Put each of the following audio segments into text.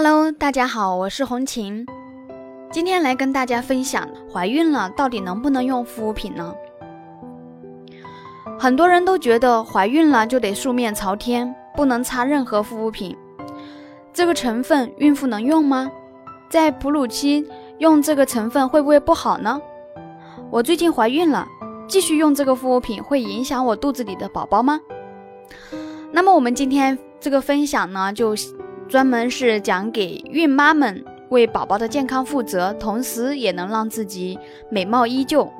Hello，大家好，我是红琴，今天来跟大家分享，怀孕了到底能不能用护肤品呢？很多人都觉得怀孕了就得素面朝天，不能擦任何护肤品。这个成分孕妇能用吗？在哺乳期用这个成分会不会不好呢？我最近怀孕了，继续用这个护肤品会影响我肚子里的宝宝吗？那么我们今天这个分享呢，就。专门是讲给孕妈们为宝宝的健康负责，同时也能让自己美貌依旧。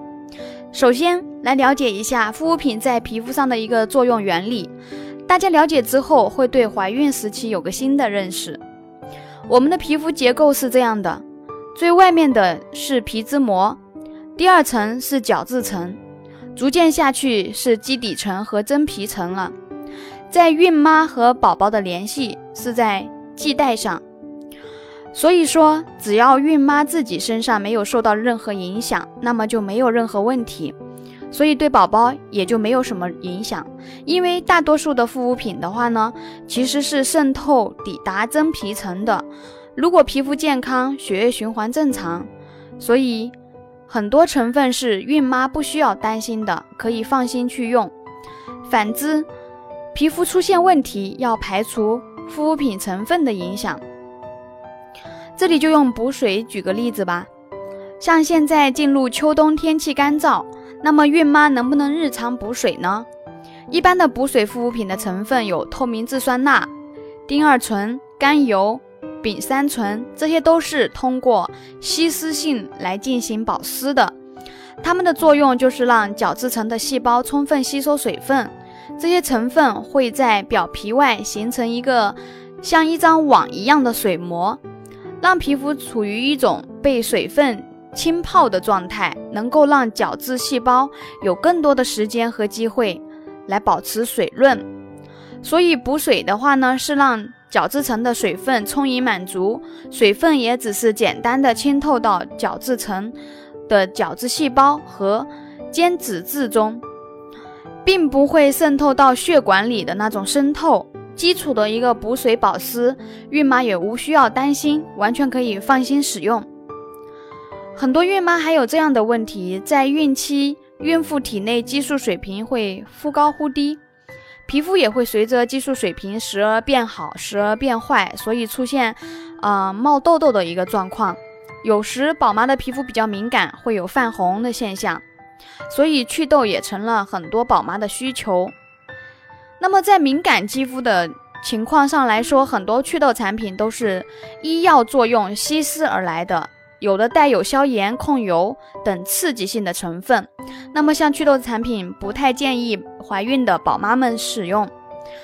首先来了解一下护肤品在皮肤上的一个作用原理，大家了解之后会对怀孕时期有个新的认识。我们的皮肤结构是这样的：最外面的是皮脂膜，第二层是角质层，逐渐下去是基底层和真皮层了。在孕妈和宝宝的联系是在。系带上，所以说只要孕妈自己身上没有受到任何影响，那么就没有任何问题，所以对宝宝也就没有什么影响。因为大多数的护肤品的话呢，其实是渗透抵达真皮层的。如果皮肤健康，血液循环正常，所以很多成分是孕妈不需要担心的，可以放心去用。反之，皮肤出现问题要排除。护肤品成分的影响，这里就用补水举个例子吧。像现在进入秋冬，天气干燥，那么孕妈能不能日常补水呢？一般的补水护肤品的成分有透明质酸钠、丁二醇、甘油、丙三醇，这些都是通过吸湿性来进行保湿的。它们的作用就是让角质层的细胞充分吸收水分。这些成分会在表皮外形成一个像一张网一样的水膜，让皮肤处于一种被水分浸泡的状态，能够让角质细胞有更多的时间和机会来保持水润。所以补水的话呢，是让角质层的水分充盈满足，水分也只是简单的浸透到角质层的角质细胞和间脂质中。并不会渗透到血管里的那种渗透，基础的一个补水保湿，孕妈也无需要担心，完全可以放心使用。很多孕妈还有这样的问题，在孕期，孕妇体内激素水平会忽高忽低，皮肤也会随着激素水平时而变好，时而变坏，所以出现呃冒痘痘的一个状况。有时宝妈的皮肤比较敏感，会有泛红的现象。所以祛痘也成了很多宝妈的需求。那么在敏感肌肤的情况上来说，很多祛痘产品都是医药作用稀释而来的，有的带有消炎、控油等刺激性的成分。那么像祛痘产品，不太建议怀孕的宝妈们使用。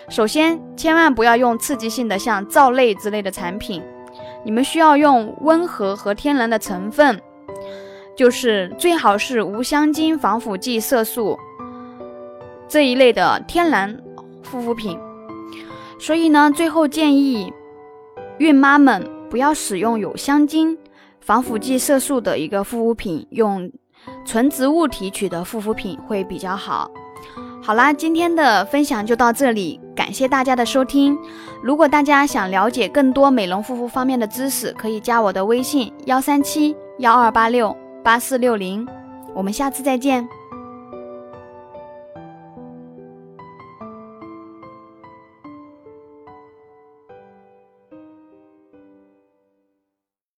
首先，千万不要用刺激性的像皂类之类的产品，你们需要用温和和天然的成分。就是最好是无香精、防腐剂、色素这一类的天然护肤品。所以呢，最后建议孕妈们不要使用有香精、防腐剂、色素的一个护肤品，用纯植物提取的护肤品会比较好。好啦，今天的分享就到这里，感谢大家的收听。如果大家想了解更多美容护肤方面的知识，可以加我的微信：幺三七幺二八六。八四六零，我们下次再见。